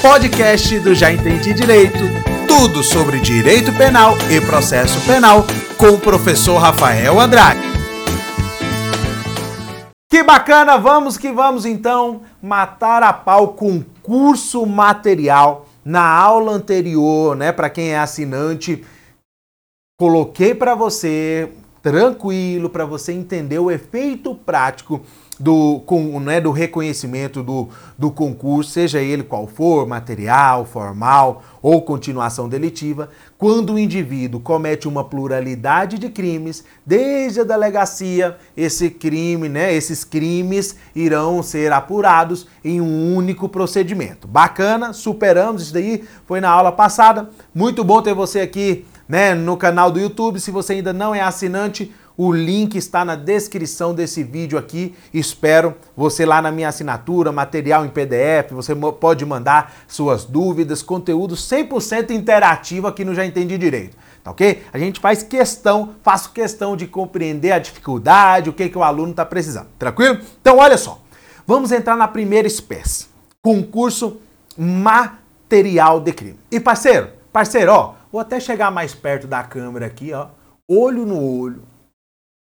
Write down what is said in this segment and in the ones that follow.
podcast do Já Entendi Direito. Tudo sobre direito penal e processo penal com o professor Rafael Andrade. Que bacana, vamos que vamos então matar a pau com curso material. Na aula anterior, né, para quem é assinante, coloquei para você tranquilo para você entender o efeito prático do, com, né, do reconhecimento do, do concurso, seja ele qual for, material, formal ou continuação delitiva, quando o indivíduo comete uma pluralidade de crimes, desde a delegacia, esse crime, né, esses crimes irão ser apurados em um único procedimento. Bacana, superamos isso daí, foi na aula passada. Muito bom ter você aqui né, no canal do YouTube. Se você ainda não é assinante, o link está na descrição desse vídeo aqui. Espero você lá na minha assinatura, material em PDF. Você pode mandar suas dúvidas, conteúdo 100% interativo aqui no Já Entendi Direito. Tá ok? A gente faz questão, faço questão de compreender a dificuldade, o que, que o aluno está precisando. Tranquilo? Então, olha só. Vamos entrar na primeira espécie: concurso material de crime. E parceiro, parceiro, ó, vou até chegar mais perto da câmera aqui, ó, olho no olho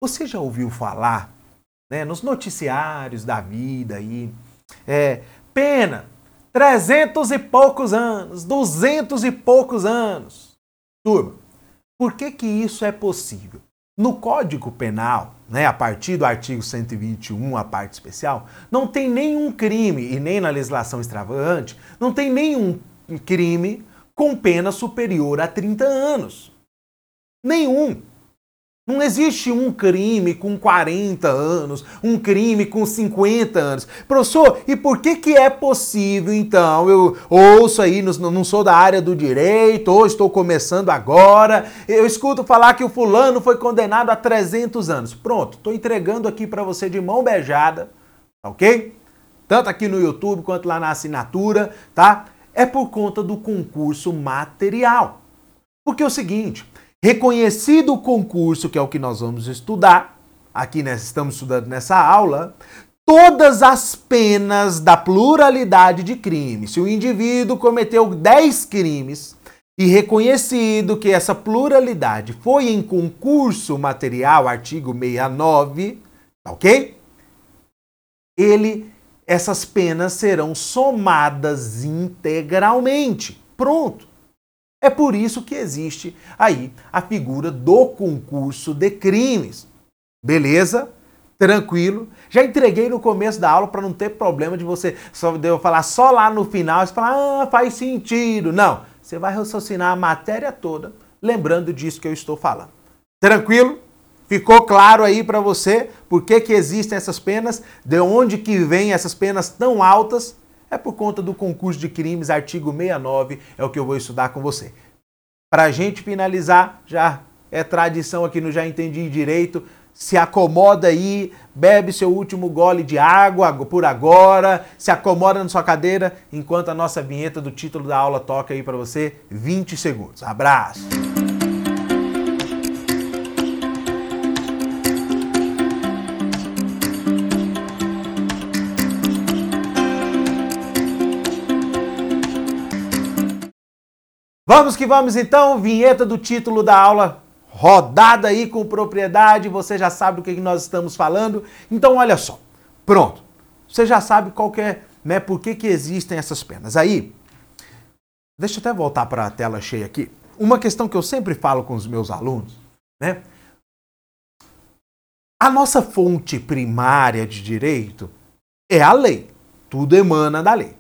você já ouviu falar, né, nos noticiários da vida aí, é, pena, trezentos e poucos anos, duzentos e poucos anos. Turma, por que que isso é possível? No Código Penal, né, a partir do artigo 121, a parte especial, não tem nenhum crime, e nem na legislação extravagante, não tem nenhum crime com pena superior a 30 anos. Nenhum. Não existe um crime com 40 anos, um crime com 50 anos. Professor, e por que que é possível então? Eu ouço aí, não sou da área do direito, ou estou começando agora, eu escuto falar que o fulano foi condenado a 300 anos. Pronto, estou entregando aqui para você de mão beijada, tá ok? Tanto aqui no YouTube quanto lá na assinatura, tá? É por conta do concurso material. Porque é o seguinte, reconhecido o concurso, que é o que nós vamos estudar, aqui né, estamos estudando nessa aula, todas as penas da pluralidade de crimes. Se o indivíduo cometeu 10 crimes e reconhecido que essa pluralidade foi em concurso material, artigo 69, tá ok? Ele, essas penas serão somadas integralmente. Pronto. É por isso que existe aí a figura do concurso de crimes. Beleza? Tranquilo. Já entreguei no começo da aula para não ter problema de você só de eu falar só lá no final e falar, ah, faz sentido. Não. Você vai raciocinar a matéria toda lembrando disso que eu estou falando. Tranquilo? Ficou claro aí para você por que, que existem essas penas, de onde que vêm essas penas tão altas é por conta do concurso de crimes, artigo 69, é o que eu vou estudar com você. Para a gente finalizar, já é tradição aqui no Já Entendi Direito, se acomoda aí, bebe seu último gole de água por agora, se acomoda na sua cadeira, enquanto a nossa vinheta do título da aula toca aí para você 20 segundos. Abraço! Vamos que vamos então, vinheta do título da aula rodada aí com propriedade, você já sabe do que nós estamos falando. Então olha só, pronto. Você já sabe qual é, né, por que que existem essas penas. Aí, deixa eu até voltar para a tela cheia aqui. Uma questão que eu sempre falo com os meus alunos, né? A nossa fonte primária de direito é a lei. Tudo emana da lei.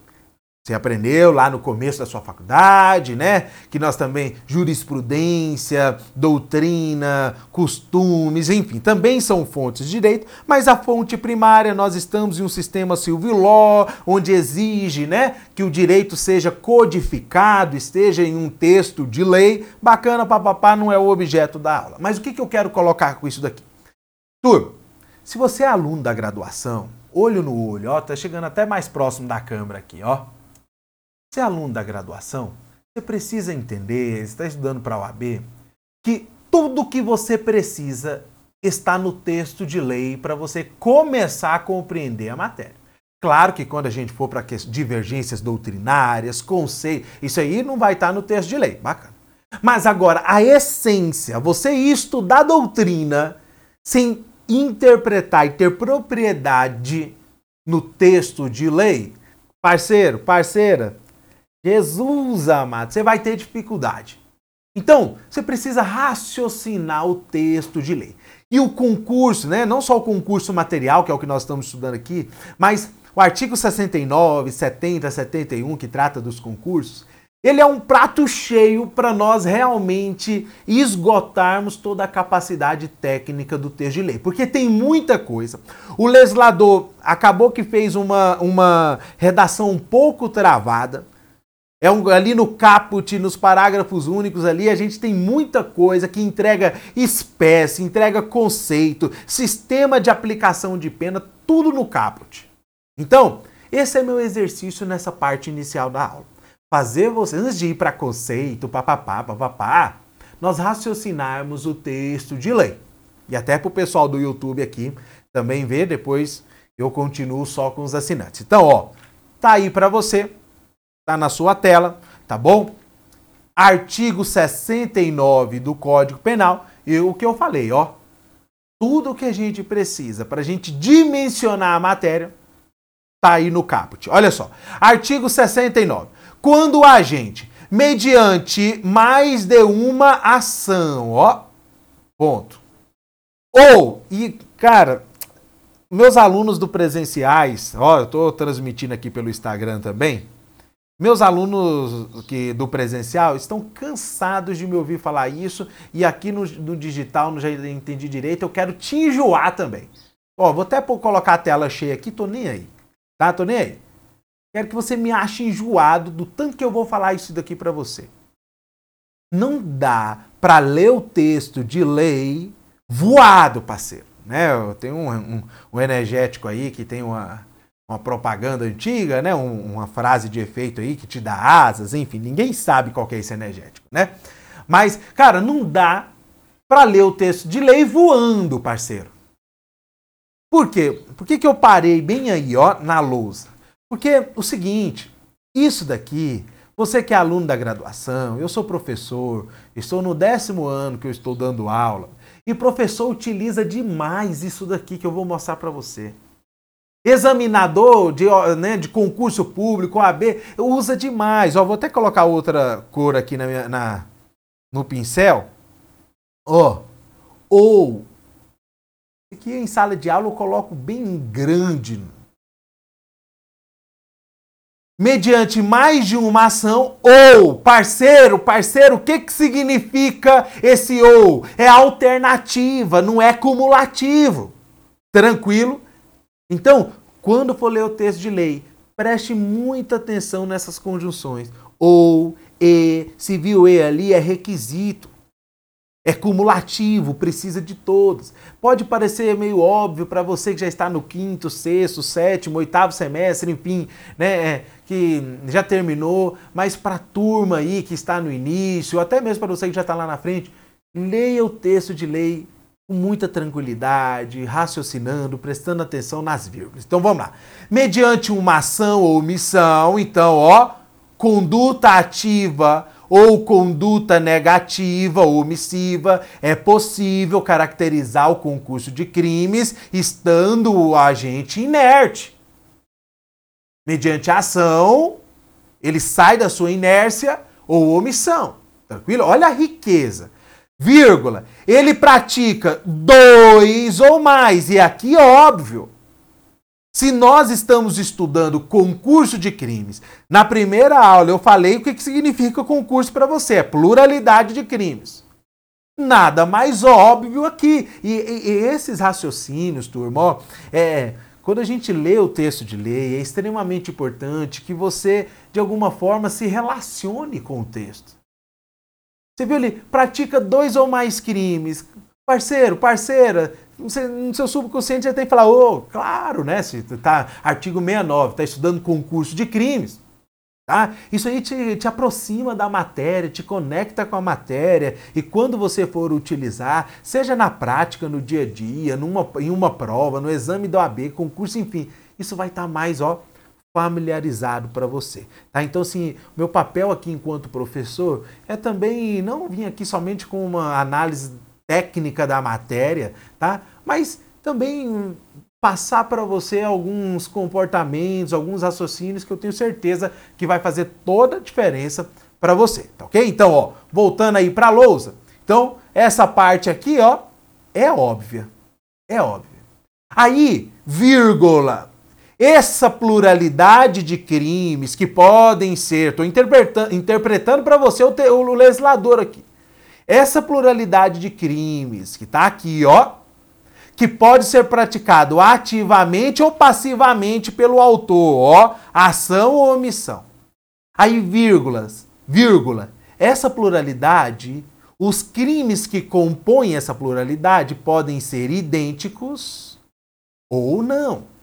Você aprendeu lá no começo da sua faculdade, né? Que nós também, jurisprudência, doutrina, costumes, enfim, também são fontes de direito, mas a fonte primária, nós estamos em um sistema civil law, onde exige, né, que o direito seja codificado, esteja em um texto de lei. Bacana, papapá, não é o objeto da aula. Mas o que, que eu quero colocar com isso daqui? Turma, se você é aluno da graduação, olho no olho, ó, tá chegando até mais próximo da câmera aqui, ó. Você é aluno da graduação, você precisa entender, está estudando para a OAB, que tudo que você precisa está no texto de lei para você começar a compreender a matéria. Claro que quando a gente for para divergências doutrinárias, conceitos, isso aí não vai estar no texto de lei. Bacana. Mas agora, a essência, você estudar doutrina sem interpretar e ter propriedade no texto de lei, parceiro, parceira, Jesus amado, você vai ter dificuldade. Então, você precisa raciocinar o texto de lei. E o concurso, né? Não só o concurso material, que é o que nós estamos estudando aqui, mas o artigo 69, 70, 71, que trata dos concursos, ele é um prato cheio para nós realmente esgotarmos toda a capacidade técnica do texto de lei, porque tem muita coisa. O legislador acabou que fez uma, uma redação um pouco travada. É um, ali no caput, nos parágrafos únicos ali, a gente tem muita coisa que entrega espécie, entrega conceito, sistema de aplicação de pena, tudo no caput. Então, esse é meu exercício nessa parte inicial da aula fazer você, antes de ir para conceito, papapá, papapá, nós raciocinarmos o texto de lei. E até para o pessoal do YouTube aqui também ver, depois eu continuo só com os assinantes. Então, ó, tá aí para você, tá na sua tela, tá bom? Artigo 69 do Código Penal, e o que eu falei, ó, tudo que a gente precisa para a gente dimensionar a matéria tá aí no caput. Olha só, artigo 69 quando o agente, mediante mais de uma ação, ó, ponto. Ou, e cara, meus alunos do presenciais, ó, eu estou transmitindo aqui pelo Instagram também. Meus alunos que, do presencial estão cansados de me ouvir falar isso e aqui no, no digital não já entendi direito, eu quero te enjoar também. Ó, vou até colocar a tela cheia aqui, tô nem aí. Tá? Tô nem aí. Quero que você me ache enjoado do tanto que eu vou falar isso daqui para você. Não dá para ler o texto de lei voado, parceiro. Né? Tem um, um, um energético aí que tem uma, uma propaganda antiga, né? Um, uma frase de efeito aí que te dá asas, enfim, ninguém sabe qual é esse energético, né? Mas, cara, não dá para ler o texto de lei voando, parceiro. Por quê? Por que, que eu parei bem aí, ó, na lousa? Porque o seguinte, isso daqui, você que é aluno da graduação, eu sou professor, estou no décimo ano que eu estou dando aula, e professor utiliza demais isso daqui que eu vou mostrar para você. Examinador de, né, de concurso público, OAB, usa demais. Ó, vou até colocar outra cor aqui na minha, na, no pincel. Ó, ou, aqui em sala de aula eu coloco bem grande mediante mais de uma ação ou parceiro, parceiro, o que, que significa esse ou? É alternativa, não é cumulativo. Tranquilo? Então, quando for ler o texto de lei, preste muita atenção nessas conjunções. Ou, e, se viu e ali é requisito. É cumulativo, precisa de todos. Pode parecer meio óbvio para você que já está no quinto, sexto, sétimo, oitavo semestre, enfim, né, é, que já terminou, mas para a turma aí que está no início, até mesmo para você que já está lá na frente, leia o texto de lei com muita tranquilidade, raciocinando, prestando atenção nas vírgulas. Então vamos lá. Mediante uma ação ou omissão, então, ó, conduta ativa ou conduta negativa ou omissiva, é possível caracterizar o concurso de crimes estando o agente inerte. Mediante ação, ele sai da sua inércia ou omissão. Tranquilo? Olha a riqueza. Vírgula. Ele pratica dois ou mais. E aqui, óbvio, se nós estamos estudando concurso de crimes, na primeira aula eu falei o que, que significa concurso para você, é pluralidade de crimes. Nada mais óbvio aqui. E, e, e esses raciocínios, turma, ó, é, quando a gente lê o texto de lei, é extremamente importante que você, de alguma forma, se relacione com o texto. Você viu ali? Pratica dois ou mais crimes. Parceiro, parceira, no seu subconsciente já tem que falar, ô, oh, claro, né? Se tá artigo 69, está estudando concurso de crimes. Tá? Isso aí te, te aproxima da matéria, te conecta com a matéria e quando você for utilizar, seja na prática, no dia a dia, numa, em uma prova, no exame do AB, concurso, enfim, isso vai estar tá mais, ó, familiarizado para você, tá? Então, assim, meu papel aqui enquanto professor é também não vir aqui somente com uma análise técnica da matéria, tá? Mas também passar para você alguns comportamentos, alguns raciocínios que eu tenho certeza que vai fazer toda a diferença para você, tá ok? Então, ó, voltando aí para a lousa. Então, essa parte aqui, ó, é óbvia. É óbvia. Aí, vírgula, essa pluralidade de crimes que podem ser, estou interpretando, para você o, te, o legislador aqui. Essa pluralidade de crimes que está aqui, ó, que pode ser praticado ativamente ou passivamente pelo autor, ó, ação ou omissão. Aí, vírgulas, vírgula, essa pluralidade, os crimes que compõem essa pluralidade podem ser idênticos ou não.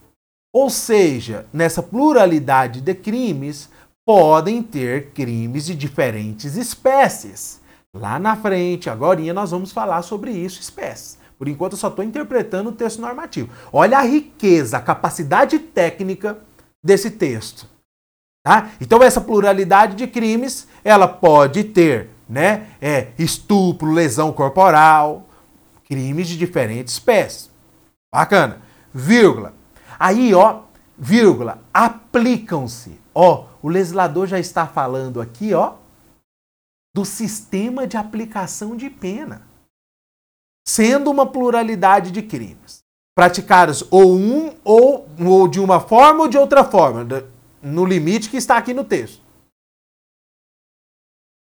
Ou seja, nessa pluralidade de crimes, podem ter crimes de diferentes espécies. Lá na frente, agora nós vamos falar sobre isso, espécies. Por enquanto eu só estou interpretando o texto normativo. Olha a riqueza, a capacidade técnica desse texto. Tá? Então essa pluralidade de crimes, ela pode ter né, é, estupro, lesão corporal, crimes de diferentes espécies. Bacana. Vírgula. Aí, ó, vírgula, aplicam-se. Ó, o legislador já está falando aqui, ó, do sistema de aplicação de pena, sendo uma pluralidade de crimes praticados ou um ou, ou de uma forma ou de outra forma, no limite que está aqui no texto.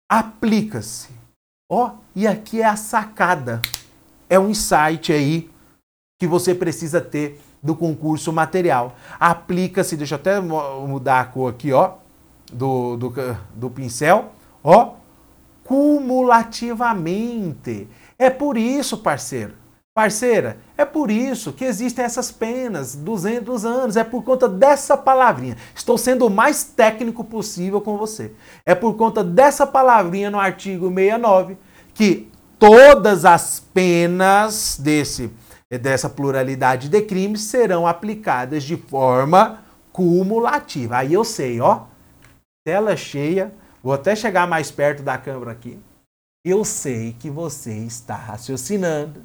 Aplica-se. Ó, e aqui é a sacada. É um insight aí que você precisa ter do concurso material. Aplica-se, deixa eu até mudar a cor aqui, ó, do, do, do pincel, ó, cumulativamente. É por isso, parceiro, parceira, é por isso que existem essas penas, 200 anos, é por conta dessa palavrinha. Estou sendo o mais técnico possível com você. É por conta dessa palavrinha no artigo 69 que todas as penas desse dessa pluralidade de crimes serão aplicadas de forma cumulativa. Aí eu sei, ó, tela cheia, vou até chegar mais perto da câmera aqui. Eu sei que você está raciocinando.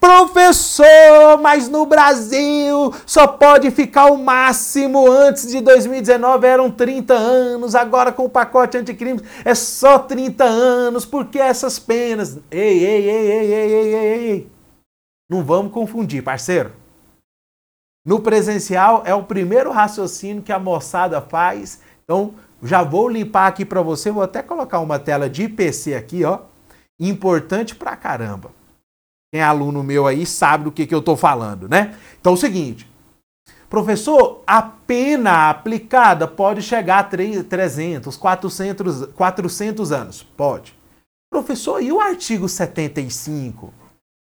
Professor, mas no Brasil só pode ficar o máximo. Antes de 2019 eram 30 anos, agora com o pacote anticrimes é só 30 anos. Por que essas penas? Ei, ei, ei, ei, ei, ei, ei, ei. Não vamos confundir, parceiro. No presencial é o primeiro raciocínio que a moçada faz. Então, já vou limpar aqui para você, vou até colocar uma tela de IPC aqui, ó. Importante pra caramba. Quem é aluno meu aí sabe do que, que eu estou falando, né? Então, é o seguinte. Professor, a pena aplicada pode chegar a 300, 400, 400 anos? Pode. Professor, e o artigo 75?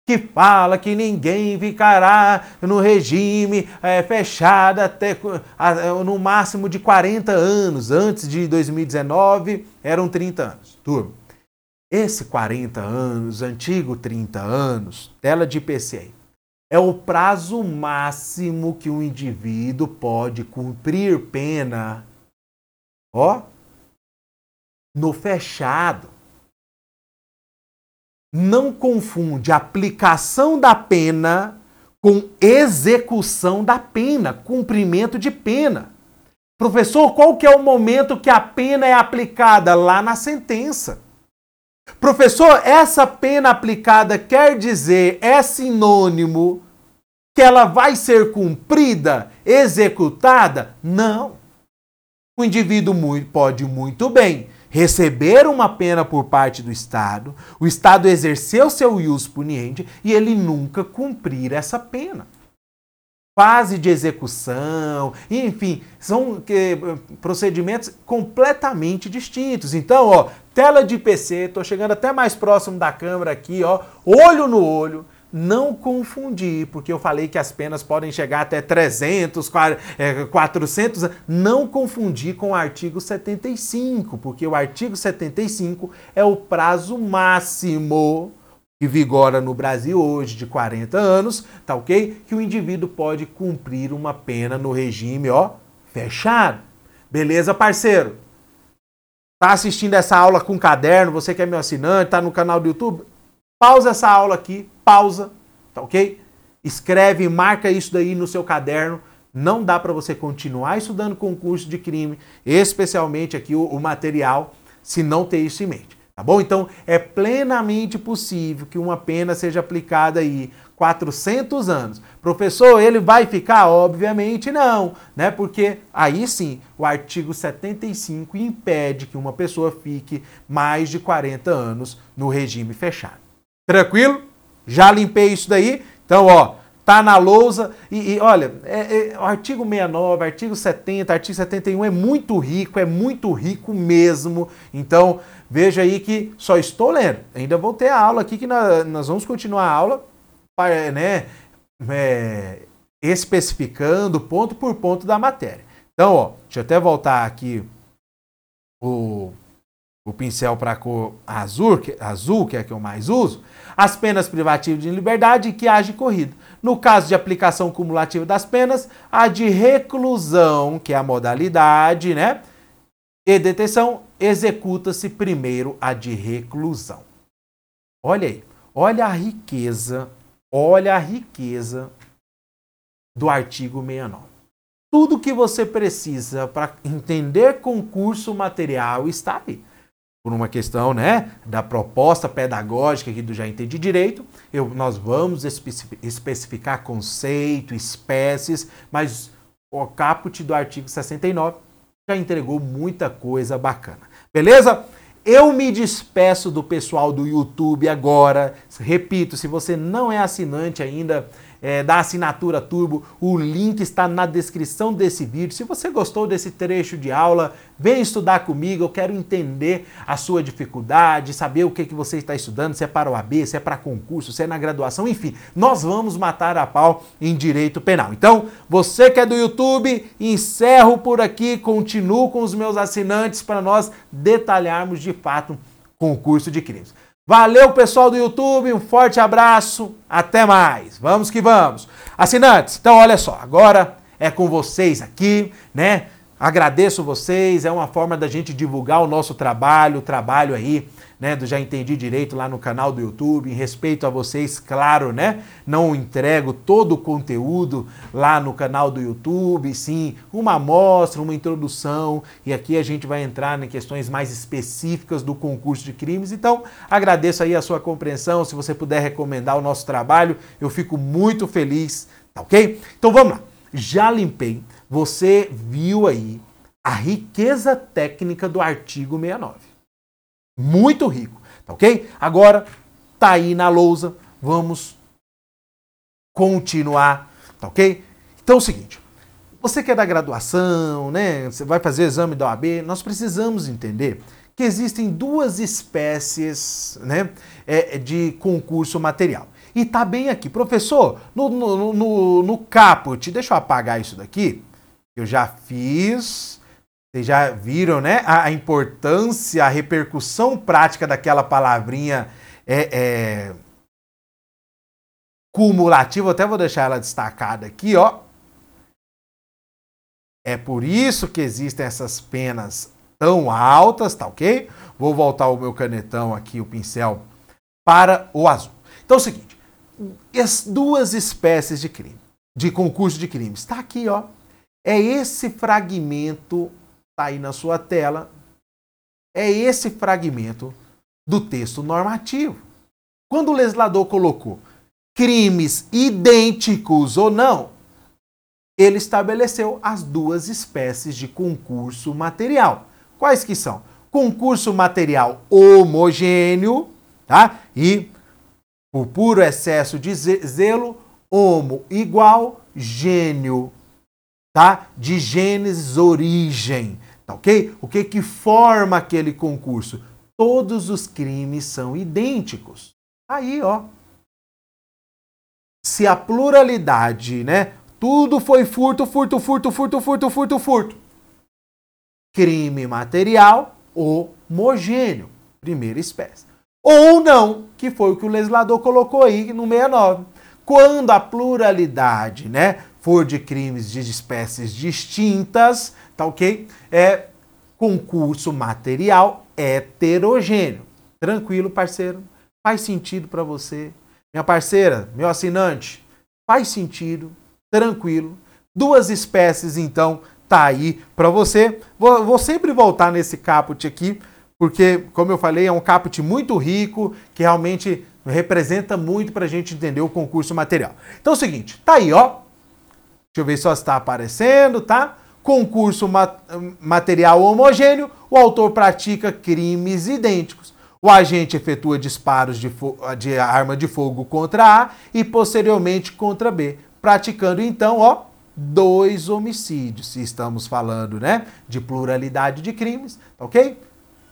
Que fala que ninguém ficará no regime é, fechado até no máximo de 40 anos. Antes de 2019 eram 30 anos. Turma, esse 40 anos, antigo 30 anos, tela de IPC, é o prazo máximo que um indivíduo pode cumprir pena, ó, no fechado não confunde aplicação da pena com execução da pena, cumprimento de pena. Professor, qual que é o momento que a pena é aplicada? Lá na sentença. Professor, essa pena aplicada quer dizer, é sinônimo que ela vai ser cumprida, executada? Não. O indivíduo pode muito bem receber uma pena por parte do Estado, o Estado exerceu seu ius puniendi e ele nunca cumprir essa pena. Fase de execução, enfim, são que, procedimentos completamente distintos. Então, ó, tela de PC, estou chegando até mais próximo da câmera aqui, ó, olho no olho, não confundir, porque eu falei que as penas podem chegar até 300, 400, é, não confundir com o artigo 75, porque o artigo 75 é o prazo máximo que vigora no Brasil hoje de 40 anos, tá ok? Que o indivíduo pode cumprir uma pena no regime, ó, fechado. Beleza, parceiro? Tá assistindo essa aula com caderno, você que é meu assinante, tá no canal do YouTube? Pausa essa aula aqui, pausa, tá ok? Escreve, marca isso daí no seu caderno. Não dá para você continuar estudando concurso de crime, especialmente aqui o, o material, se não ter isso em mente. Tá bom? Então é plenamente possível que uma pena seja aplicada aí 400 anos. Professor, ele vai ficar? Obviamente não, né? Porque aí sim, o artigo 75 impede que uma pessoa fique mais de 40 anos no regime fechado. Tranquilo? Já limpei isso daí? Então, ó, tá na lousa. E, e olha, é, é, o artigo 69, artigo 70, artigo 71 é muito rico, é muito rico mesmo. Então, veja aí que só estou lendo. Ainda vou ter a aula aqui que nós, nós vamos continuar a aula, né? É, especificando ponto por ponto da matéria. Então, ó, deixa eu até voltar aqui o o pincel para cor azul, que, azul, que é que eu mais uso, as penas privativas de liberdade que age corrida. No caso de aplicação cumulativa das penas, a de reclusão, que é a modalidade, né? E detenção, executa-se primeiro a de reclusão. Olha aí, olha a riqueza, olha a riqueza do artigo 69. Tudo que você precisa para entender concurso material está aí por uma questão né, da proposta pedagógica aqui do Já Entendi Direito, eu, nós vamos especificar conceito, espécies, mas o caput do artigo 69 já entregou muita coisa bacana. Beleza? Eu me despeço do pessoal do YouTube agora. Repito, se você não é assinante ainda, é, da assinatura Turbo. O link está na descrição desse vídeo. Se você gostou desse trecho de aula, vem estudar comigo. Eu quero entender a sua dificuldade, saber o que, que você está estudando, se é para o AB, se é para concurso, se é na graduação, enfim. Nós vamos matar a pau em direito penal. Então, você que é do YouTube, encerro por aqui, continuo com os meus assinantes para nós detalharmos de fato concurso de crimes. Valeu, pessoal do YouTube, um forte abraço, até mais. Vamos que vamos. Assinantes, então olha só, agora é com vocês aqui, né? Agradeço vocês, é uma forma da gente divulgar o nosso trabalho, o trabalho aí né, do Já Entendi Direito lá no canal do YouTube. Em respeito a vocês, claro, né? Não entrego todo o conteúdo lá no canal do YouTube, sim, uma amostra, uma introdução, e aqui a gente vai entrar em questões mais específicas do concurso de crimes. Então, agradeço aí a sua compreensão. Se você puder recomendar o nosso trabalho, eu fico muito feliz, tá ok? Então vamos lá. Já limpei. Você viu aí a riqueza técnica do artigo 69. Muito rico, tá ok? Agora, tá aí na lousa, vamos continuar, tá ok? Então é o seguinte, você que é da graduação, né? Você vai fazer exame da OAB, nós precisamos entender que existem duas espécies né, é, de concurso material. E tá bem aqui. Professor, no, no, no, no caput, deixa eu apagar isso daqui. Eu já fiz vocês já viram, né? A, a importância, a repercussão prática daquela palavrinha é, é cumulativa. Até vou deixar ela destacada aqui, ó. É por isso que existem essas penas tão altas, tá ok? Vou voltar o meu canetão aqui, o pincel, para o azul. Então é o seguinte, as duas espécies de crime, de concurso de crimes, está aqui, ó. É esse fragmento está aí na sua tela, é esse fragmento do texto normativo. Quando o legislador colocou crimes idênticos ou não, ele estabeleceu as duas espécies de concurso material. Quais que são? Concurso material homogêneo, tá? E por puro excesso de zelo, homo igual, gênio tá? De Gênesis origem, tá ok? O que que forma aquele concurso? Todos os crimes são idênticos. Aí, ó. Se a pluralidade, né? Tudo foi furto, furto, furto, furto, furto, furto, furto. Crime material homogêneo, primeira espécie. ou não, que foi o que o legislador colocou aí no 69. Quando a pluralidade, né, for de crimes de espécies distintas, tá ok? É concurso material heterogêneo. Tranquilo, parceiro? Faz sentido para você? Minha parceira, meu assinante, faz sentido, tranquilo. Duas espécies, então, tá aí para você. Vou, vou, sempre voltar nesse caput aqui, porque, como eu falei, é um caput muito rico, que realmente representa muito para a gente entender o concurso material. Então é o seguinte, tá aí, ó. Deixa eu ver se está aparecendo, tá? Concurso ma material homogêneo, o autor pratica crimes idênticos. O agente efetua disparos de, de arma de fogo contra A e posteriormente contra B, praticando então, ó, dois homicídios. Se estamos falando, né, de pluralidade de crimes, tá ok?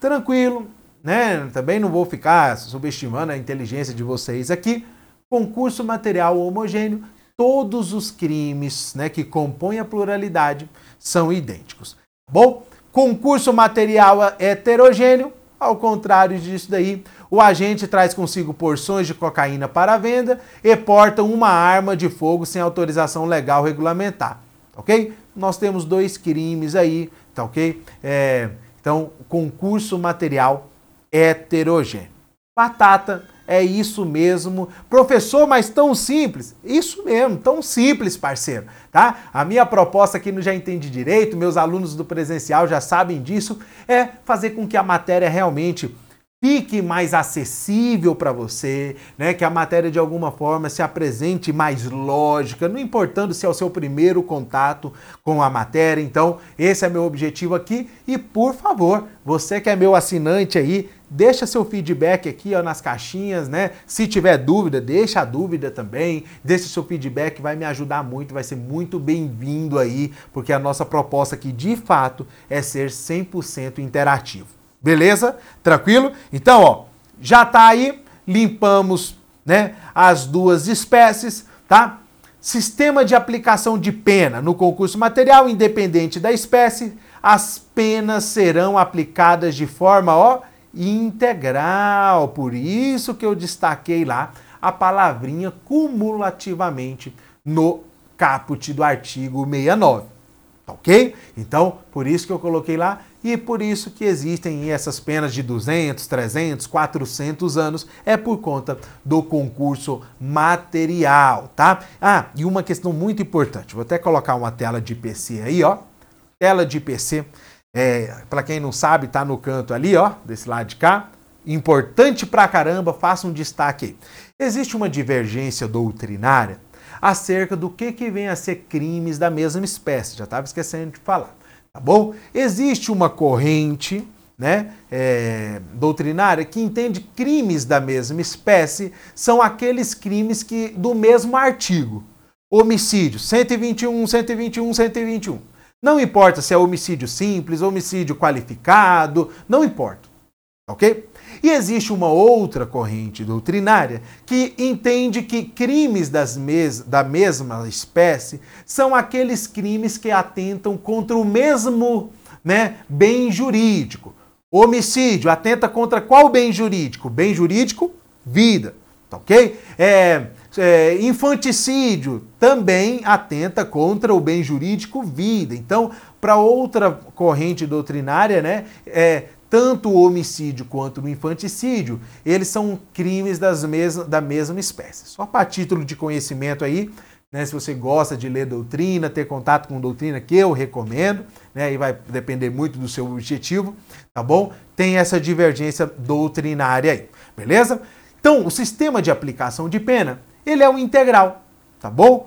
Tranquilo, né? Também não vou ficar subestimando a inteligência de vocês aqui. Concurso material homogêneo, todos os crimes, né, que compõem a pluralidade são idênticos. Bom? Concurso material heterogêneo, ao contrário disso daí, o agente traz consigo porções de cocaína para venda e porta uma arma de fogo sem autorização legal regulamentar. Ok? Nós temos dois crimes aí, tá ok? É, então, concurso material heterogêneo. Batata é isso mesmo. Professor, mas tão simples? Isso mesmo, tão simples, parceiro, tá? A minha proposta aqui no Já Entende Direito, meus alunos do presencial já sabem disso, é fazer com que a matéria realmente fique mais acessível para você, né? Que a matéria de alguma forma se apresente mais lógica, não importando se é o seu primeiro contato com a matéria. Então, esse é meu objetivo aqui e por favor, você que é meu assinante aí, deixa seu feedback aqui ó, nas caixinhas, né? Se tiver dúvida, deixa a dúvida também, deixa seu feedback, vai me ajudar muito, vai ser muito bem-vindo aí, porque a nossa proposta aqui de fato é ser 100% interativo. Beleza? Tranquilo? Então, ó, já tá aí, limpamos, né, as duas espécies, tá? Sistema de aplicação de pena no concurso material, independente da espécie, as penas serão aplicadas de forma, ó, integral. Por isso que eu destaquei lá a palavrinha cumulativamente no caput do artigo 69. Tá ok? Então, por isso que eu coloquei lá e por isso que existem essas penas de 200, 300, 400 anos, é por conta do concurso material, tá? Ah, e uma questão muito importante, vou até colocar uma tela de PC aí, ó. Tela de PC, é, para quem não sabe, tá no canto ali, ó, desse lado de cá. Importante pra caramba, faça um destaque aí. Existe uma divergência doutrinária acerca do que, que vem a ser crimes da mesma espécie. Já estava esquecendo de falar tá bom? Existe uma corrente né, é, doutrinária que entende crimes da mesma espécie são aqueles crimes que do mesmo artigo. Homicídio 121, 121, 121. Não importa se é homicídio simples, homicídio qualificado, não importa. Ok? E existe uma outra corrente doutrinária que entende que crimes mes da mesma espécie são aqueles crimes que atentam contra o mesmo né, bem jurídico. Homicídio atenta contra qual bem jurídico? Bem jurídico, vida. Tá ok? É, é, infanticídio também atenta contra o bem jurídico, vida. Então, para outra corrente doutrinária, né, é, tanto o homicídio quanto o infanticídio, eles são crimes das mes da mesma espécie. Só para título de conhecimento aí, né, se você gosta de ler doutrina, ter contato com doutrina, que eu recomendo, né, e vai depender muito do seu objetivo, tá bom? Tem essa divergência doutrinária aí, beleza? Então, o sistema de aplicação de pena, ele é o integral, tá bom?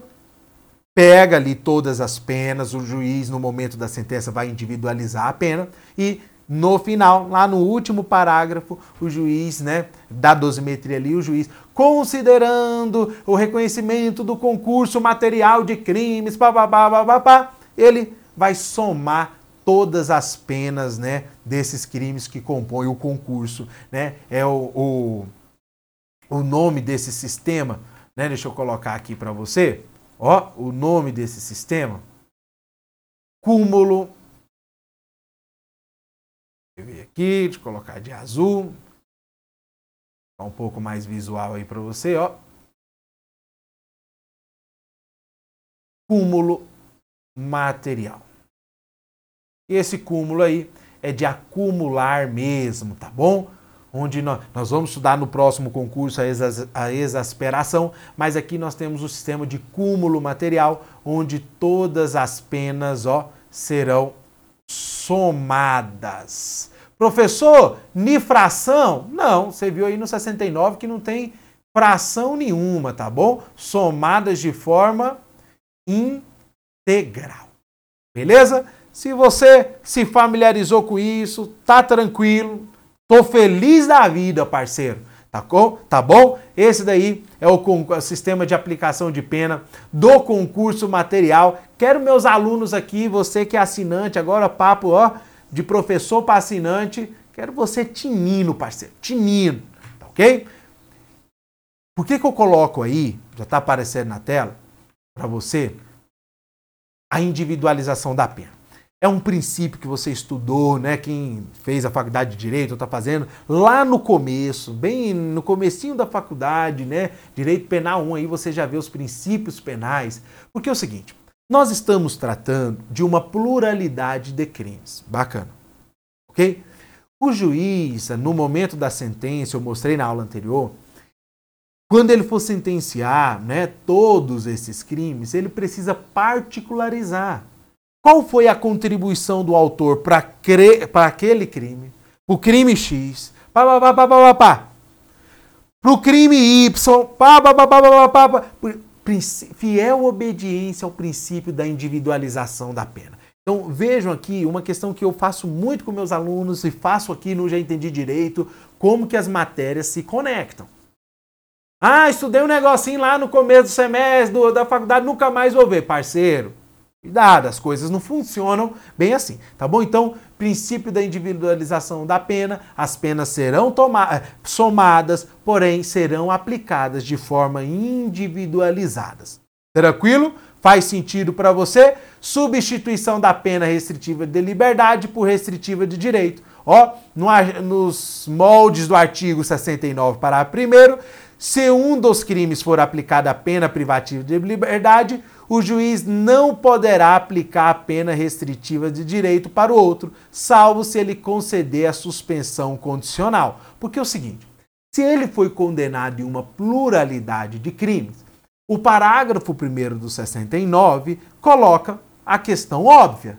Pega ali todas as penas, o juiz, no momento da sentença, vai individualizar a pena e no final, lá no último parágrafo, o juiz, né, da dosimetria ali, o juiz, considerando o reconhecimento do concurso material de crimes, bababá, babá, ele vai somar todas as penas, né, desses crimes que compõem o concurso, né? É o, o, o nome desse sistema, né? Deixa eu colocar aqui para você, ó, o nome desse sistema, cúmulo aqui, de colocar de azul. um pouco mais visual aí para você, ó. Cúmulo material. E esse cúmulo aí é de acumular mesmo, tá bom? Onde nós, nós vamos estudar no próximo concurso a, exa, a exasperação, mas aqui nós temos o sistema de cúmulo material, onde todas as penas ó, serão somadas. Professor, ni fração? Não, você viu aí no 69 que não tem fração nenhuma, tá bom? Somadas de forma integral. Beleza? Se você se familiarizou com isso, tá tranquilo, tô feliz da vida, parceiro. Tá bom? Tá bom? Esse daí é o, o sistema de aplicação de pena do concurso material. Quero meus alunos aqui, você que é assinante, agora papo, ó, de professor para assinante, quero você tinindo, parceiro, tinindo, tá ok? Por que que eu coloco aí, já está aparecendo na tela, para você, a individualização da pena? é um princípio que você estudou, né? Quem fez a faculdade de direito está fazendo lá no começo, bem no comecinho da faculdade, né? Direito penal 1 aí você já vê os princípios penais. Porque é o seguinte, nós estamos tratando de uma pluralidade de crimes. Bacana. OK? O juiz, no momento da sentença, eu mostrei na aula anterior, quando ele for sentenciar, né, todos esses crimes, ele precisa particularizar qual foi a contribuição do autor para aquele crime? O crime X, pá, pá, pá, pá, pá, pá, para o crime Y, pá, pá, pá, pá, pá, pá, pá, fiel obediência ao princípio da individualização da pena. Então vejam aqui uma questão que eu faço muito com meus alunos e faço aqui no Já Entendi Direito, como que as matérias se conectam. Ah, estudei um negocinho lá no começo do semestre do, da faculdade, nunca mais vou ver. Parceiro, Cuidado, as coisas não funcionam bem assim, tá bom? Então, princípio da individualização da pena, as penas serão eh, somadas, porém serão aplicadas de forma individualizadas. Tranquilo? Faz sentido para você? Substituição da pena restritiva de liberdade por restritiva de direito. Ó, no, nos moldes do artigo 69, parágrafo 1 se um dos crimes for aplicada a pena privativa de liberdade, o juiz não poderá aplicar a pena restritiva de direito para o outro, salvo se ele conceder a suspensão condicional. Porque é o seguinte: se ele foi condenado em uma pluralidade de crimes, o parágrafo 1 do 69 coloca a questão óbvia.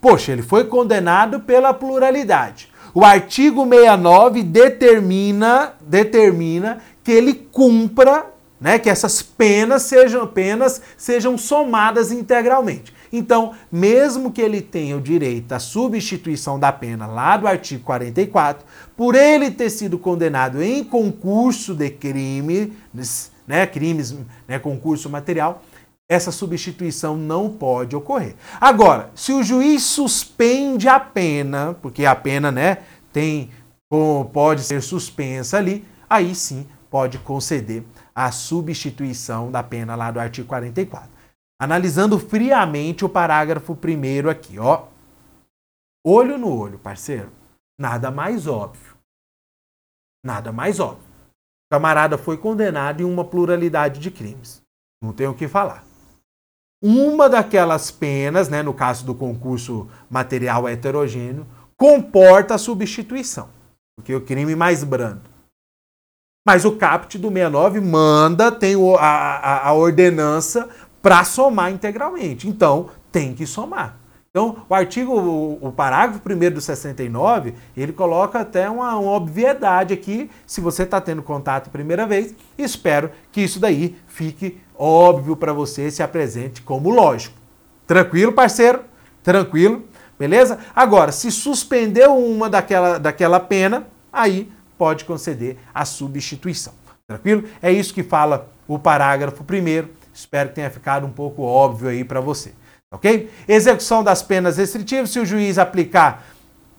Poxa, ele foi condenado pela pluralidade. O artigo 69 determina, determina que ele cumpra né, que essas penas sejam penas sejam somadas integralmente. Então, mesmo que ele tenha o direito à substituição da pena lá do artigo 44, por ele ter sido condenado em concurso de crime, né, crimes, né, concurso material, essa substituição não pode ocorrer. Agora, se o juiz suspende a pena, porque a pena, né, tem pode ser suspensa ali, aí sim pode conceder a substituição da pena lá do artigo 44. Analisando friamente o parágrafo primeiro aqui, ó. Olho no olho, parceiro. Nada mais óbvio. Nada mais óbvio. O camarada foi condenado em uma pluralidade de crimes. Não tem o que falar. Uma daquelas penas, né, no caso do concurso material heterogêneo, comporta a substituição, porque é o crime mais brando. Mas o CAPT do 69 manda, tem a, a, a ordenança para somar integralmente. Então, tem que somar. Então, o artigo, o, o parágrafo 1 do 69, ele coloca até uma, uma obviedade aqui, se você está tendo contato primeira vez, espero que isso daí fique óbvio para você, se apresente como lógico. Tranquilo, parceiro? Tranquilo? Beleza? Agora, se suspendeu uma daquela, daquela pena, aí pode conceder a substituição. Tranquilo? É isso que fala o parágrafo primeiro. Espero que tenha ficado um pouco óbvio aí para você. Ok? Execução das penas restritivas. Se o juiz aplicar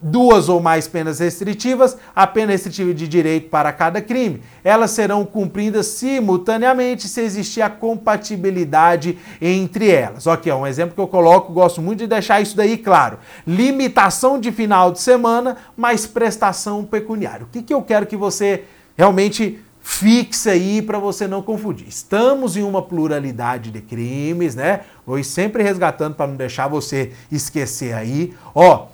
duas ou mais penas restritivas, a pena restritiva de direito para cada crime. Elas serão cumpridas simultaneamente se existir a compatibilidade entre elas. Ok, é um exemplo que eu coloco, gosto muito de deixar isso daí claro. Limitação de final de semana, mais prestação pecuniária. O que, que eu quero que você realmente fixa aí para você não confundir. Estamos em uma pluralidade de crimes, né? Vou sempre resgatando para não deixar você esquecer aí. Ó,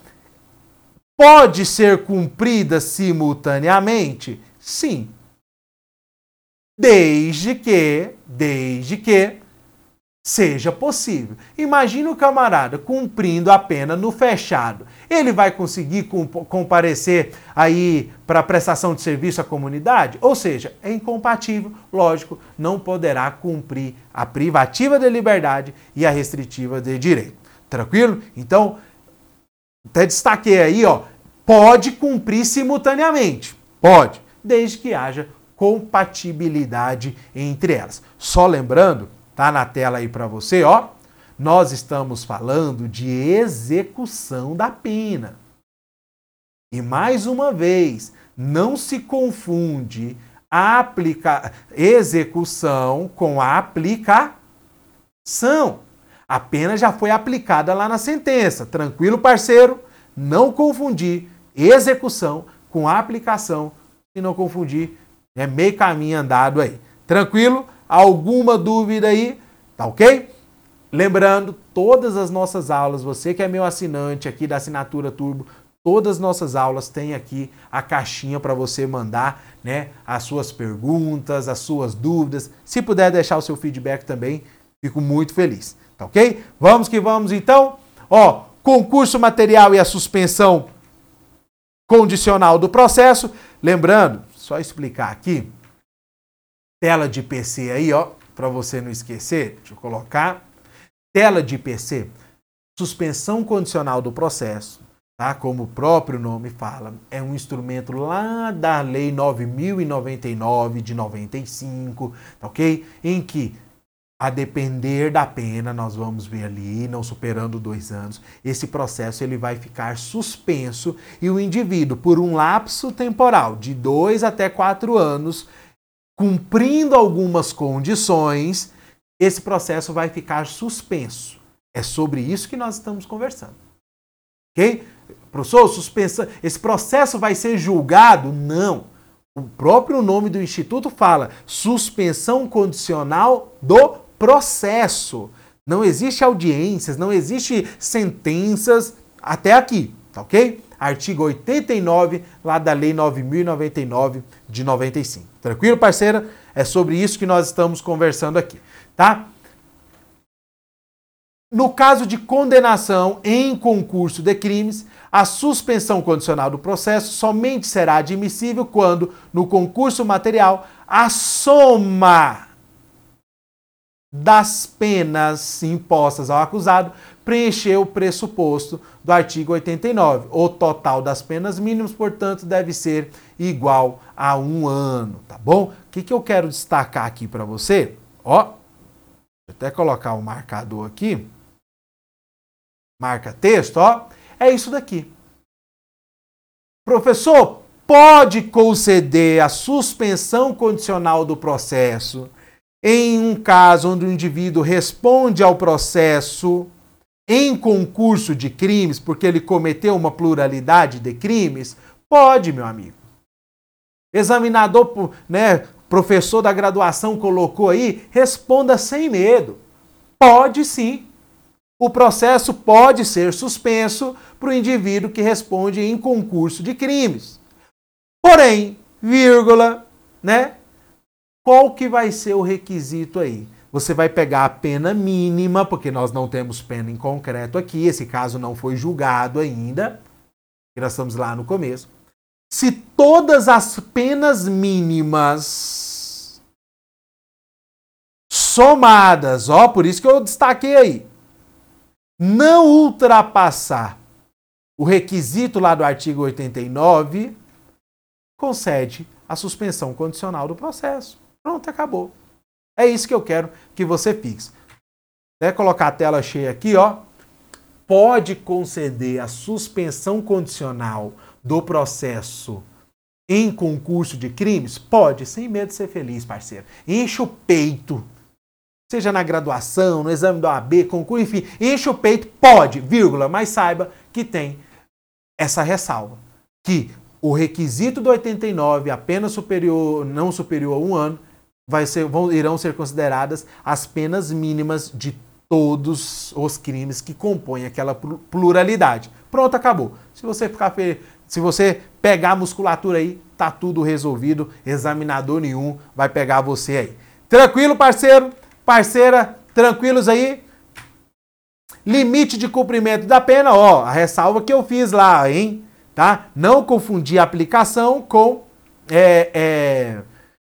pode ser cumprida simultaneamente? Sim. Desde que, desde que seja possível. Imagina o camarada cumprindo a pena no fechado. Ele vai conseguir comparecer aí para prestação de serviço à comunidade? Ou seja, é incompatível, lógico, não poderá cumprir a privativa de liberdade e a restritiva de direito. Tranquilo? Então, até destaquei aí, ó, pode cumprir simultaneamente. Pode, desde que haja compatibilidade entre elas. Só lembrando Tá na tela aí para você, ó. Nós estamos falando de execução da pena. E mais uma vez, não se confunde a aplica... execução com a aplicação. A pena já foi aplicada lá na sentença. Tranquilo, parceiro? Não confundir execução com aplicação e não confundir é meio caminho andado aí. Tranquilo? Alguma dúvida aí? Tá ok? Lembrando, todas as nossas aulas, você que é meu assinante aqui da Assinatura Turbo, todas as nossas aulas têm aqui a caixinha para você mandar, né, as suas perguntas, as suas dúvidas. Se puder deixar o seu feedback também, fico muito feliz. Tá ok? Vamos que vamos então. Ó, concurso material e a suspensão condicional do processo. Lembrando, só explicar aqui, tela de PC aí, ó, para você não esquecer. Deixa eu colocar. Tela de PC, suspensão condicional do processo, tá? Como o próprio nome fala, é um instrumento lá da Lei 9099 de 95, tá OK? Em que a depender da pena, nós vamos ver ali, não superando dois anos, esse processo ele vai ficar suspenso e o indivíduo, por um lapso temporal de dois até quatro anos, cumprindo algumas condições, esse processo vai ficar suspenso. É sobre isso que nós estamos conversando. Ok? Professor, suspensão, esse processo vai ser julgado? Não. O próprio nome do instituto fala suspensão condicional do processo. Não existe audiências, não existe sentenças até aqui, tá ok? Artigo 89 lá da Lei 9099 de 95. Tranquilo, parceira? É sobre isso que nós estamos conversando aqui, tá? No caso de condenação em concurso de crimes, a suspensão condicional do processo somente será admissível quando, no concurso material, a soma das penas impostas ao acusado preencher o pressuposto do artigo 89. O total das penas mínimas, portanto, deve ser igual a um ano, tá bom? O que, que eu quero destacar aqui para você? Ó, vou até colocar o um marcador aqui. Marca texto, ó. É isso daqui. Professor, pode conceder a suspensão condicional do processo em um caso onde o indivíduo responde ao processo em concurso de crimes porque ele cometeu uma pluralidade de crimes? Pode, meu amigo. Examinador, né, professor da graduação colocou aí, responda sem medo. Pode sim. O processo pode ser suspenso para o indivíduo que responde em concurso de crimes. Porém, vírgula, né? Qual que vai ser o requisito aí? Você vai pegar a pena mínima, porque nós não temos pena em concreto aqui, esse caso não foi julgado ainda, nós estamos lá no começo. Se todas as penas mínimas somadas, ó, por isso que eu destaquei aí, não ultrapassar o requisito lá do artigo 89, concede a suspensão condicional do processo. Pronto, acabou. É isso que eu quero que você fixe. Até colocar a tela cheia aqui, ó. Pode conceder a suspensão condicional do processo em concurso de crimes? Pode, sem medo de ser feliz, parceiro. Enche o peito. Seja na graduação, no exame do AB, concurso, enfim, enche o peito, pode, vírgula, mas saiba que tem essa ressalva. Que o requisito do 89, apenas superior, não superior a um ano, vai ser, vão, irão ser consideradas as penas mínimas de todos os crimes que compõem aquela pluralidade. Pronto, acabou. Se você ficar se você pegar a musculatura aí, tá tudo resolvido, examinador nenhum vai pegar você aí. Tranquilo, parceiro? Parceira, tranquilos aí? Limite de cumprimento da pena, ó, a ressalva que eu fiz lá, hein? Tá? Não confundir aplicação com é, é,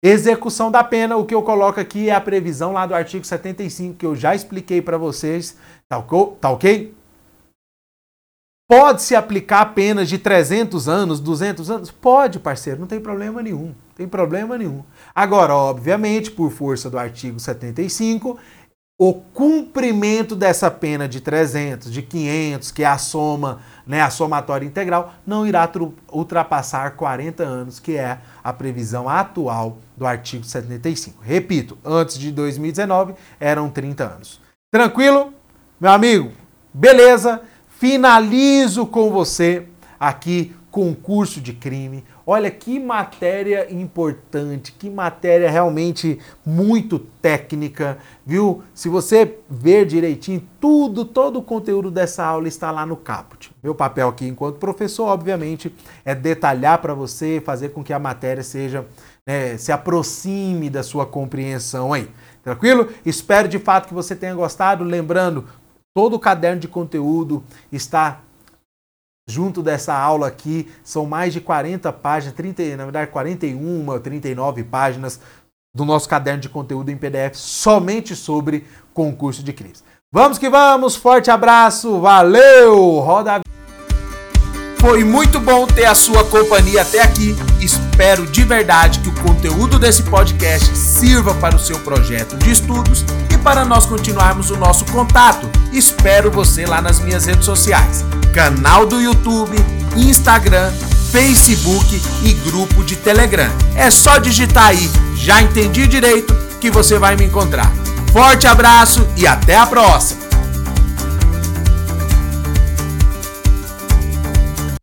execução da pena. O que eu coloco aqui é a previsão lá do artigo 75, que eu já expliquei para vocês. Tá, tá ok? Pode-se aplicar penas de 300 anos, 200 anos? Pode, parceiro, não tem problema nenhum. Tem problema nenhum. Agora, obviamente, por força do artigo 75, o cumprimento dessa pena de 300, de 500, que é a soma, né, a somatória integral, não irá ultrapassar 40 anos, que é a previsão atual do artigo 75. Repito, antes de 2019 eram 30 anos. Tranquilo? Meu amigo, beleza? Finalizo com você aqui concurso de crime. Olha que matéria importante, que matéria realmente muito técnica, viu? Se você ver direitinho, tudo, todo o conteúdo dessa aula está lá no caput. Meu papel aqui enquanto professor, obviamente, é detalhar para você, fazer com que a matéria seja né, se aproxime da sua compreensão aí. Tranquilo? Espero de fato que você tenha gostado. Lembrando, Todo o caderno de conteúdo está junto dessa aula aqui. São mais de 40 páginas, 30, na verdade 41, 39 páginas do nosso caderno de conteúdo em PDF somente sobre concurso de crimes. Vamos que vamos, forte abraço, valeu! Roda a foi muito bom ter a sua companhia até aqui. Espero de verdade que o conteúdo desse podcast sirva para o seu projeto de estudos para nós continuarmos o nosso contato. Espero você lá nas minhas redes sociais: canal do YouTube, Instagram, Facebook e grupo de Telegram. É só digitar aí, já entendi direito que você vai me encontrar. Forte abraço e até a próxima!